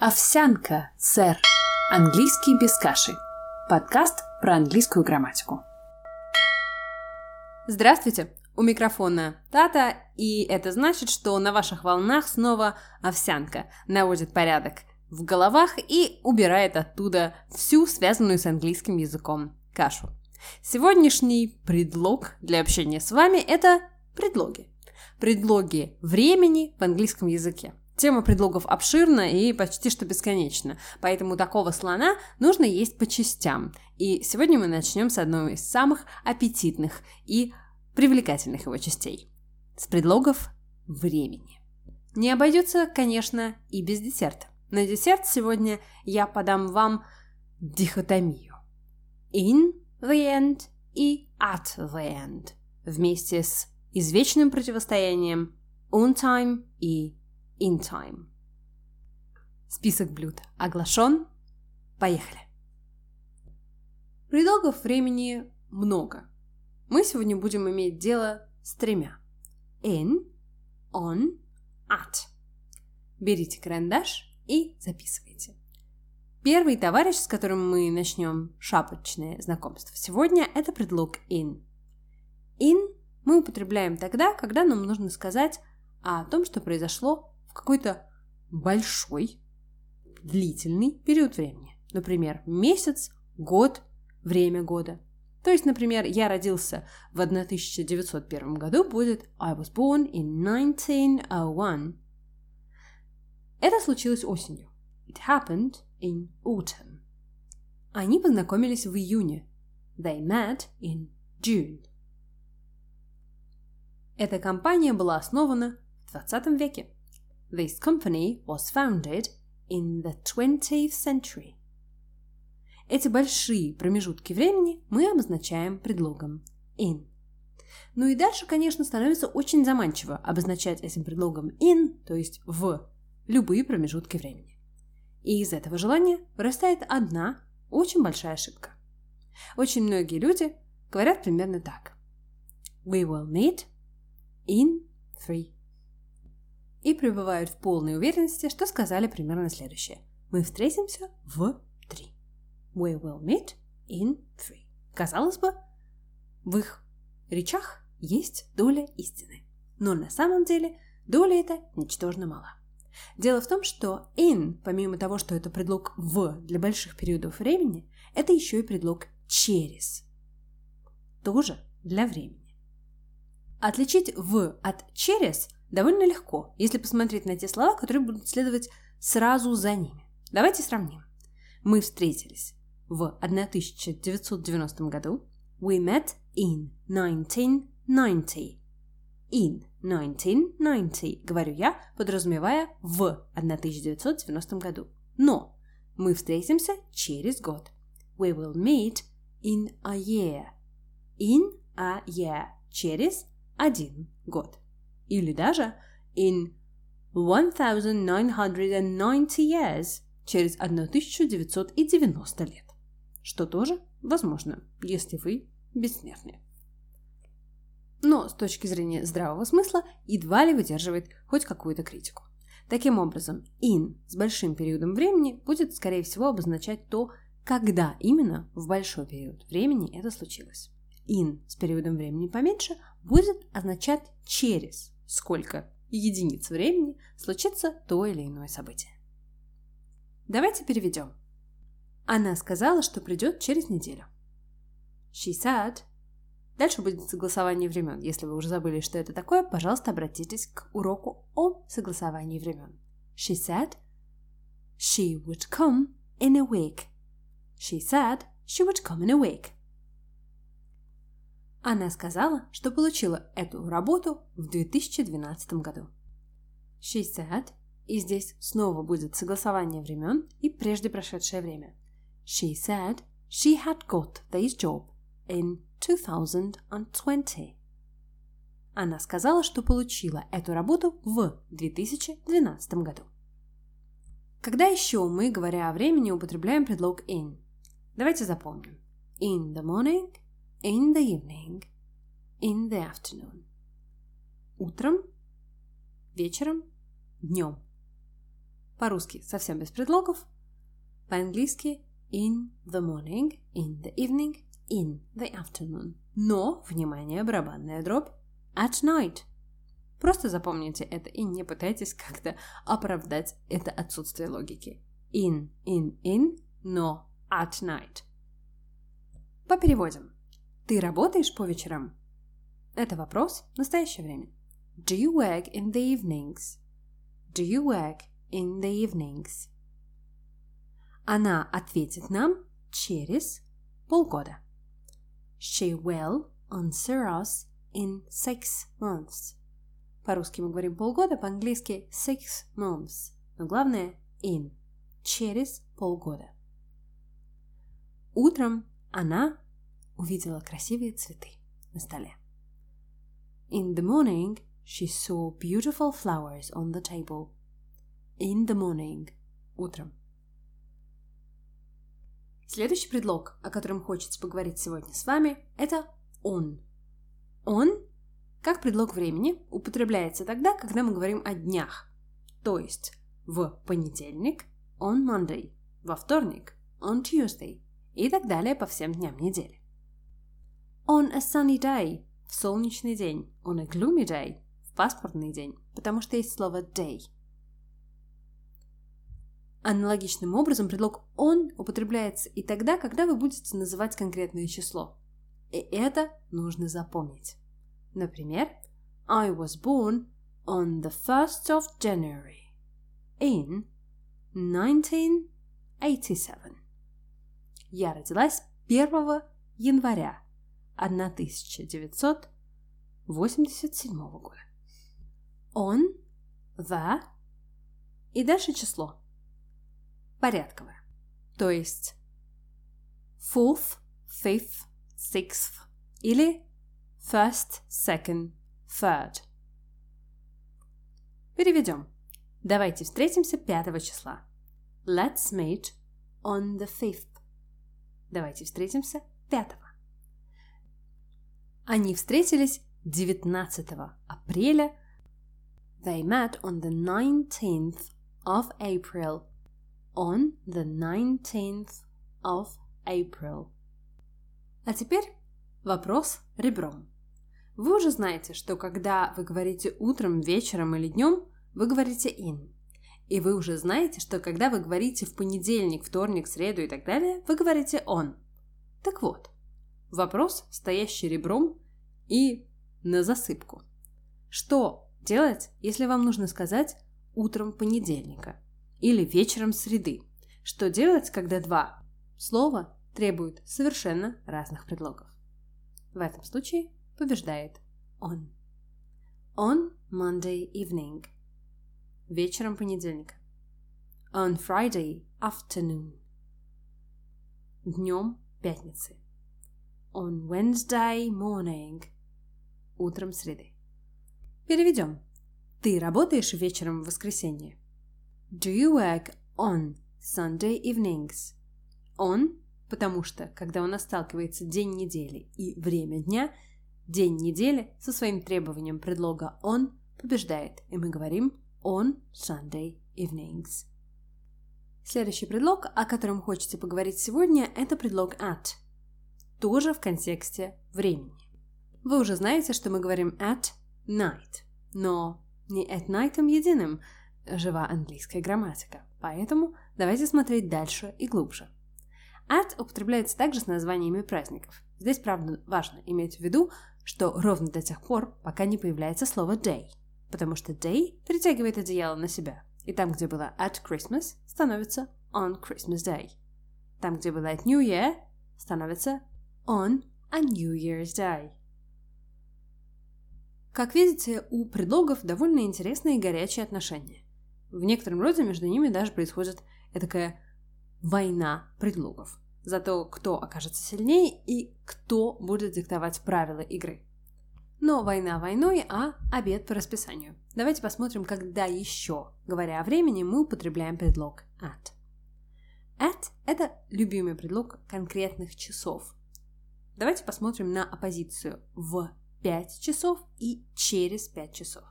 Овсянка, сэр. Английский без каши. Подкаст про английскую грамматику. Здравствуйте! У микрофона Тата, и это значит, что на ваших волнах снова овсянка наводит порядок в головах и убирает оттуда всю связанную с английским языком кашу. Сегодняшний предлог для общения с вами – это предлоги. Предлоги времени в английском языке. Тема предлогов обширна и почти что бесконечна, поэтому такого слона нужно есть по частям. И сегодня мы начнем с одной из самых аппетитных и привлекательных его частей – с предлогов времени. Не обойдется, конечно, и без десерта. На десерт сегодня я подам вам дихотомию. In the end и at the end вместе с извечным противостоянием on time и in time. Список блюд оглашен. Поехали. Предлогов времени много. Мы сегодня будем иметь дело с тремя. In, on, at. Берите карандаш и записывайте. Первый товарищ, с которым мы начнем шапочное знакомство сегодня, это предлог in. In мы употребляем тогда, когда нам нужно сказать о том, что произошло какой-то большой, длительный период времени. Например, месяц, год, время года. То есть, например, я родился в 1901 году, будет I was born in 1901. Это случилось осенью. It happened in autumn. Они познакомились в июне. They met in June. Эта компания была основана в 20 веке. This company was founded in the 20th century. Эти большие промежутки времени мы обозначаем предлогом in. Ну и дальше, конечно, становится очень заманчиво обозначать этим предлогом in, то есть в любые промежутки времени. И из этого желания вырастает одна очень большая ошибка. Очень многие люди говорят примерно так. We will meet in three и пребывают в полной уверенности, что сказали примерно следующее. Мы встретимся в три. We will meet in three. Казалось бы, в их речах есть доля истины. Но на самом деле доля эта ничтожно мала. Дело в том, что in, помимо того, что это предлог в для больших периодов времени, это еще и предлог через. Тоже для времени. Отличить в от через довольно легко, если посмотреть на те слова, которые будут следовать сразу за ними. Давайте сравним. Мы встретились в 1990 году. We met in 1990. In 1990, говорю я, подразумевая в 1990 году. Но мы встретимся через год. We will meet in a year. In a year. Через один год или даже in 1990 years, через 1990 лет, что тоже возможно, если вы бессмертны. Но с точки зрения здравого смысла едва ли выдерживает хоть какую-то критику. Таким образом, in с большим периодом времени будет, скорее всего, обозначать то, когда именно в большой период времени это случилось. In с периодом времени поменьше будет означать через сколько единиц времени случится то или иное событие. Давайте переведем. Она сказала, что придет через неделю. She said. Дальше будет согласование времен. Если вы уже забыли, что это такое, пожалуйста, обратитесь к уроку о согласовании времен. She said she would come in a week. She said she would come in a week. Она сказала, что получила эту работу в 2012 году. She said, и здесь снова будет согласование времен и прежде прошедшее время. She said she had got this job in 2020. Она сказала, что получила эту работу в 2012 году. Когда еще мы, говоря о времени, употребляем предлог in? Давайте запомним. In the morning – in the evening, in the afternoon. Утром, вечером, днем. по-русски совсем без предлогов, по-английски in the morning, in the evening, in the afternoon. Но, внимание, барабанная дробь, at night. Просто запомните это и не пытайтесь как-то оправдать это отсутствие логики. In, in, in, но at night. Попереводим. Ты работаешь по вечерам? Это вопрос в настоящее время. Do you work in the evenings? Do you work in the evenings? Она ответит нам через полгода. She will answer us in six months. По-русски мы говорим полгода, по-английски six months. Но главное in. Через полгода. Утром она увидела красивые цветы на столе. In the morning, she saw beautiful flowers on the table. In the morning. Утром. Следующий предлог, о котором хочется поговорить сегодня с вами, это он. Он, как предлог времени, употребляется тогда, когда мы говорим о днях. То есть в понедельник – on Monday, во вторник – on Tuesday и так далее по всем дням недели. On a sunny day – в солнечный день, on a gloomy day – в пасмурный день, потому что есть слово day – Аналогичным образом предлог «он» употребляется и тогда, когда вы будете называть конкретное число. И это нужно запомнить. Например, I was born on the 1st of January in 1987. Я родилась 1 января 1987 года. Он, the и дальше число порядковая. То есть fourth, fifth, sixth или first, second, third. Переведем. Давайте встретимся 5 числа. Let's meet on the fifth. Давайте встретимся 5. Они встретились 19 апреля. They met on the 19th of April on the 19th of April. А теперь вопрос ребром. Вы уже знаете, что когда вы говорите утром, вечером или днем, вы говорите in. И вы уже знаете, что когда вы говорите в понедельник, вторник, среду и так далее, вы говорите on. Так вот, вопрос, стоящий ребром и на засыпку. Что делать, если вам нужно сказать утром понедельника – или вечером среды. Что делать, когда два слова требуют совершенно разных предлогов? В этом случае побеждает on. On Monday evening. Вечером понедельника. On Friday afternoon. Днем пятницы. On Wednesday morning. Утром среды. Переведем. Ты работаешь вечером в воскресенье? Do you work on Sunday evenings? On, потому что, когда у нас сталкивается день недели и время дня, день недели со своим требованием предлога on побеждает, и мы говорим on Sunday evenings. Следующий предлог, о котором хочется поговорить сегодня, это предлог at, тоже в контексте времени. Вы уже знаете, что мы говорим at night, но не at night единым – жива английская грамматика, поэтому давайте смотреть дальше и глубже. At употребляется также с названиями праздников. Здесь, правда, важно иметь в виду, что ровно до тех пор, пока не появляется слово day, потому что day притягивает одеяло на себя, и там, где было at Christmas, становится on Christmas Day. Там, где было at New Year, становится on a New Year's Day. Как видите, у предлогов довольно интересные и горячие отношения. В некотором роде между ними даже происходит такая война предлогов за то, кто окажется сильнее и кто будет диктовать правила игры. Но война войной, а обед по расписанию. Давайте посмотрим, когда еще, говоря о времени, мы употребляем предлог at. At – это любимый предлог конкретных часов. Давайте посмотрим на оппозицию в 5 часов и через 5 часов.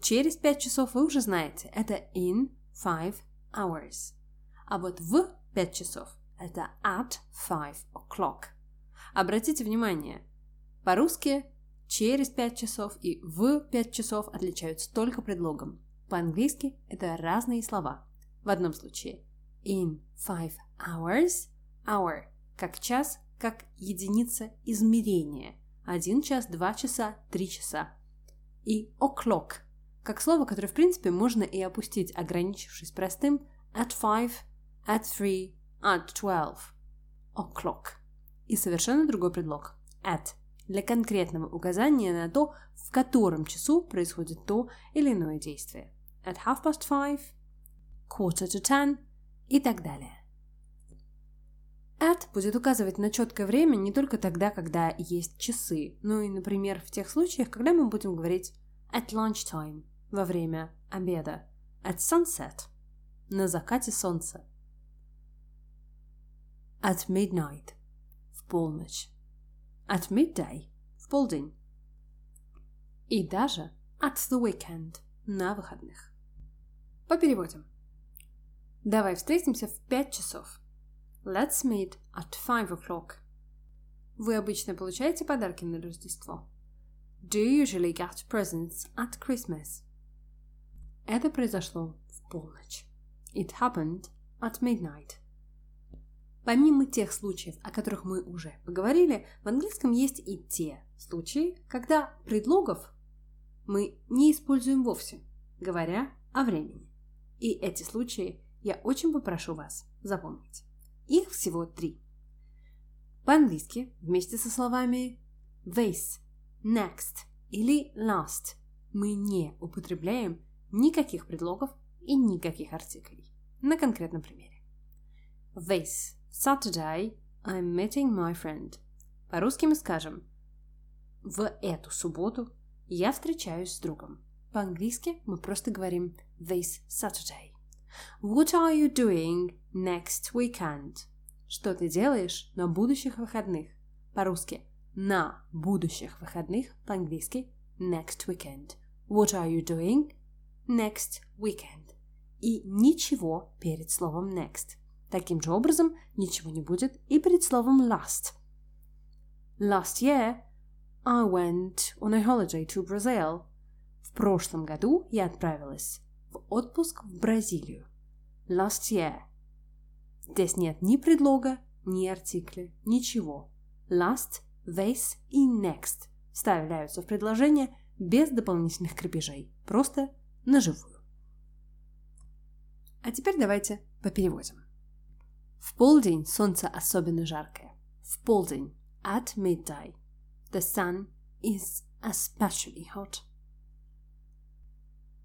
Через 5 часов вы уже знаете, это in 5 hours. А вот в 5 часов это at 5 o'clock. Обратите внимание, по-русски через 5 часов и в 5 часов отличаются только предлогом. По-английски это разные слова. В одном случае in 5 hours, hour как час, как единица измерения. Один час, два часа, три часа. И o'clock как слово, которое в принципе можно и опустить, ограничившись простым at 5, at 3, at 12, o'clock. И совершенно другой предлог at для конкретного указания на то, в котором часу происходит то или иное действие. At half past five, quarter to ten и так далее. At будет указывать на четкое время не только тогда, когда есть часы, но и, например, в тех случаях, когда мы будем говорить at lunchtime во время обеда, at sunset на закате солнца, at midnight в полночь at midday в полдень и даже at the weekend на выходных. По переводам. Давай встретимся в пять часов. Let's meet at five o'clock. Вы обычно получаете подарки на Рождество? Do you usually get presents at Christmas? Это произошло в полночь. It happened at midnight. Помимо тех случаев, о которых мы уже поговорили, в английском есть и те случаи, когда предлогов мы не используем вовсе, говоря о времени. И эти случаи я очень попрошу вас запомнить. Их всего три. По-английски вместе со словами this, next или last мы не употребляем никаких предлогов и никаких артиклей. На конкретном примере. This Saturday I'm meeting my friend. По-русски мы скажем в эту субботу я встречаюсь с другом. По-английски мы просто говорим this Saturday. What are you doing next weekend? Что ты делаешь на будущих выходных? По-русски на будущих выходных, по-английски next weekend. What are you doing next weekend? И ничего перед словом next – Таким же образом, ничего не будет и перед словом last. Last year I went on a holiday to Brazil. В прошлом году я отправилась в отпуск в Бразилию. Last year. Здесь нет ни предлога, ни артикля, ничего. Last, this и next вставляются в предложение без дополнительных крепежей, просто на живую. А теперь давайте попереводим. В полдень солнце особенно жаркое. В полдень. At midday. The sun is especially hot.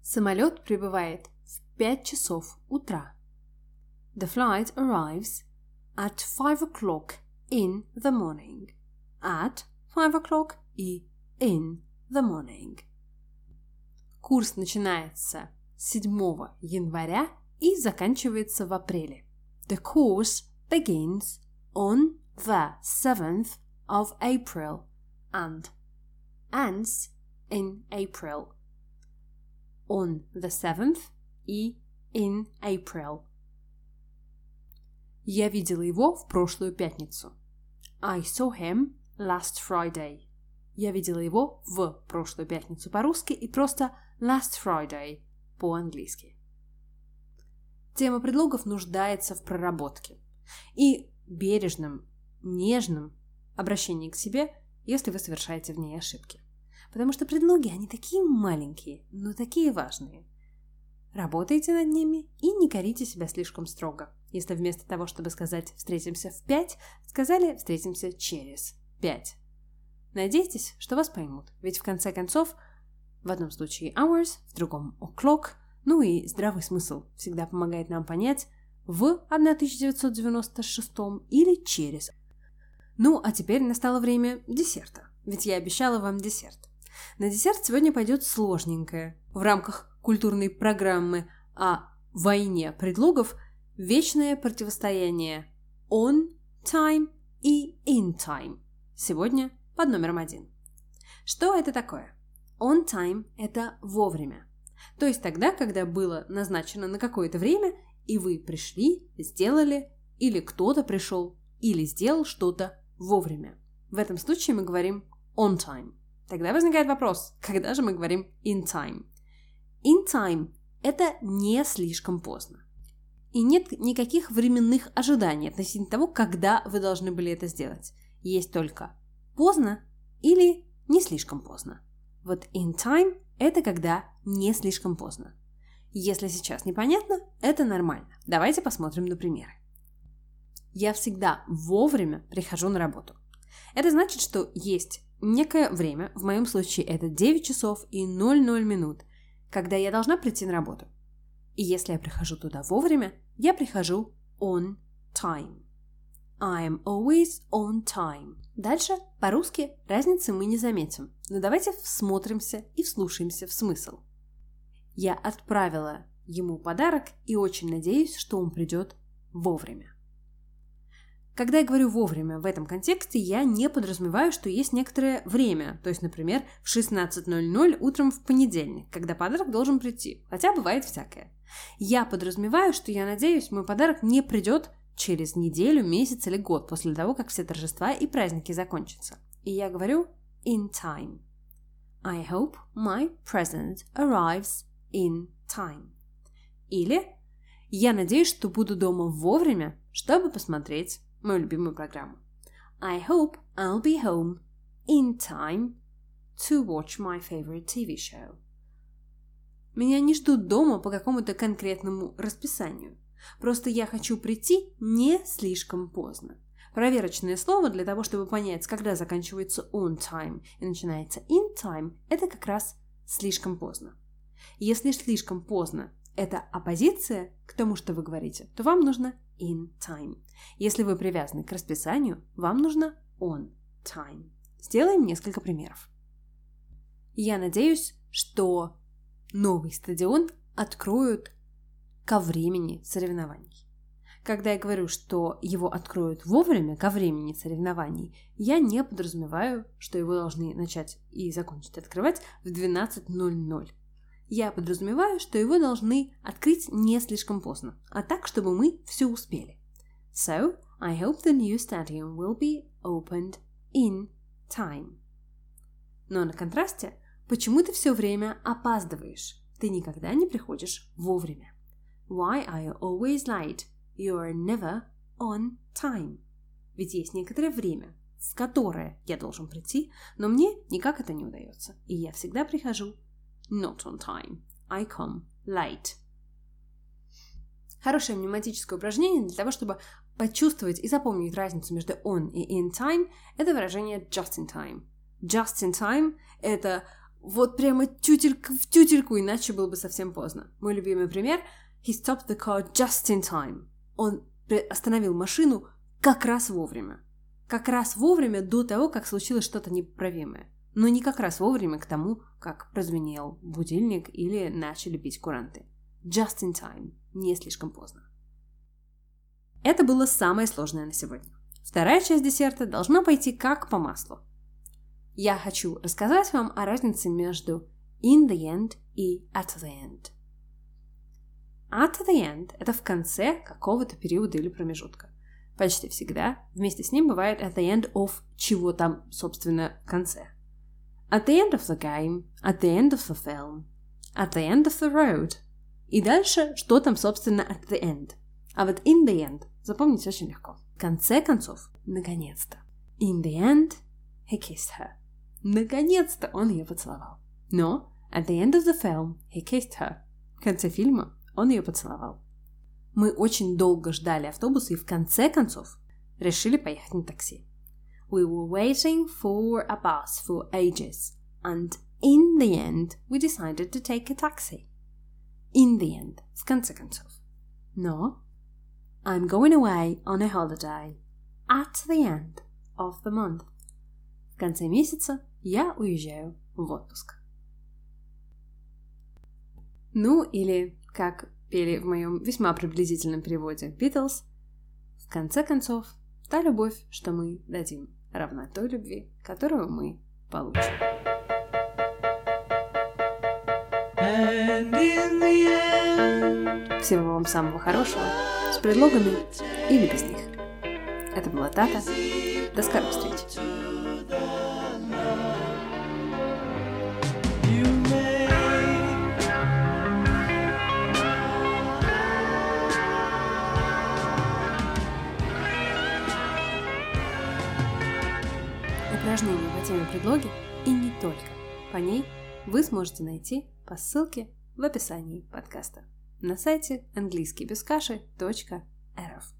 Самолет прибывает в 5 часов утра. The flight arrives at 5 o'clock in the morning. At 5 o'clock и in the morning. Курс начинается 7 января и заканчивается в апреле. The course begins on the 7th of April and ends in April. On the 7th и in April. Я видела его в прошлую пятницу. I saw him last Friday. Я видела его в прошлую пятницу по-русски и просто last Friday по-английски. Тема предлогов нуждается в проработке и бережном, нежном обращении к себе, если вы совершаете в ней ошибки. Потому что предлоги, они такие маленькие, но такие важные. Работайте над ними и не корите себя слишком строго. Если вместо того, чтобы сказать «встретимся в пять», сказали «встретимся через пять». Надейтесь, что вас поймут, ведь в конце концов в одном случае hours, в другом o'clock – ну и здравый смысл всегда помогает нам понять, в 1996 или через. Ну, а теперь настало время десерта, ведь я обещала вам десерт. На десерт сегодня пойдет сложненькое. В рамках культурной программы о войне предлогов вечное противостояние on time и in time. Сегодня под номером один. Что это такое? On time – это вовремя. То есть тогда, когда было назначено на какое-то время и вы пришли, сделали, или кто-то пришел, или сделал что-то вовремя. В этом случае мы говорим on time. Тогда возникает вопрос, когда же мы говорим in time? In time – это не слишком поздно. И нет никаких временных ожиданий относительно того, когда вы должны были это сделать. Есть только поздно или не слишком поздно. Вот in time – это когда не слишком поздно. Если сейчас непонятно, это нормально. Давайте посмотрим на примеры. Я всегда вовремя прихожу на работу. Это значит, что есть некое время, в моем случае это 9 часов и 00 минут, когда я должна прийти на работу. И если я прихожу туда вовремя, я прихожу on time. I am always on time. Дальше по-русски разницы мы не заметим, но давайте всмотримся и вслушаемся в смысл. Я отправила ему подарок и очень надеюсь, что он придет вовремя. Когда я говорю вовремя в этом контексте, я не подразумеваю, что есть некоторое время, то есть, например, в 16.00 утром в понедельник, когда подарок должен прийти, хотя бывает всякое. Я подразумеваю, что я надеюсь, мой подарок не придет через неделю, месяц или год после того, как все торжества и праздники закончатся. И я говорю in time. I hope my present arrives in time. Или я надеюсь, что буду дома вовремя, чтобы посмотреть мою любимую программу. I hope I'll be home in time to watch my favorite TV show. Меня не ждут дома по какому-то конкретному расписанию. Просто я хочу прийти не слишком поздно. Проверочное слово для того, чтобы понять, когда заканчивается on time и начинается in time, это как раз слишком поздно. Если слишком поздно это оппозиция к тому, что вы говорите, то вам нужно in time. Если вы привязаны к расписанию, вам нужно on time. Сделаем несколько примеров. Я надеюсь, что новый стадион откроют ко времени соревнований. Когда я говорю, что его откроют вовремя, ко времени соревнований, я не подразумеваю, что его должны начать и закончить открывать в 12.00 я подразумеваю, что его должны открыть не слишком поздно, а так, чтобы мы все успели. So, I hope the new stadium will be opened in time. Но на контрасте, почему ты все время опаздываешь? Ты никогда не приходишь вовремя. Why are you always late? You are never on time. Ведь есть некоторое время, в которое я должен прийти, но мне никак это не удается, и я всегда прихожу not on time. I come late. Хорошее мнематическое упражнение для того, чтобы почувствовать и запомнить разницу между on и in time, это выражение just in time. Just in time – это вот прямо тютелька в тютельку, иначе было бы совсем поздно. Мой любимый пример – he stopped the car just in time. Он остановил машину как раз вовремя. Как раз вовремя до того, как случилось что-то неправимое но не как раз вовремя к тому, как прозвенел будильник или начали пить куранты. Just in time, не слишком поздно. Это было самое сложное на сегодня. Вторая часть десерта должна пойти как по маслу. Я хочу рассказать вам о разнице между in the end и at the end. At the end – это в конце какого-то периода или промежутка. Почти всегда вместе с ним бывает at the end of чего там, собственно, в конце – At the end of the game, at the end of the film, at the end of the road. И дальше, что там, собственно, at the end. А вот in the end запомнить очень легко. В конце концов, наконец-то. In the end, he kissed her. Наконец-то он ее поцеловал. Но at the end of the film, he kissed her. В конце фильма он ее поцеловал. Мы очень долго ждали автобуса и в конце концов решили поехать на такси. We were waiting for a bus for ages, and in the end, we decided to take a taxi. In the end, в конце концов. No, I'm going away on a holiday at the end of the month. В конце месяца я уезжаю в отпуск. Ну, или, как пели в моем весьма приблизительном переводе Beatles, в конце концов, та любовь, что мы дадим равна той любви, которую мы получим. Всего вам самого хорошего, с предлогами или без них. Это была Тата. До скорых встреч. упражнения по теме предлоги и не только. По ней вы сможете найти по ссылке в описании подкаста на сайте английскийбескаши.рф.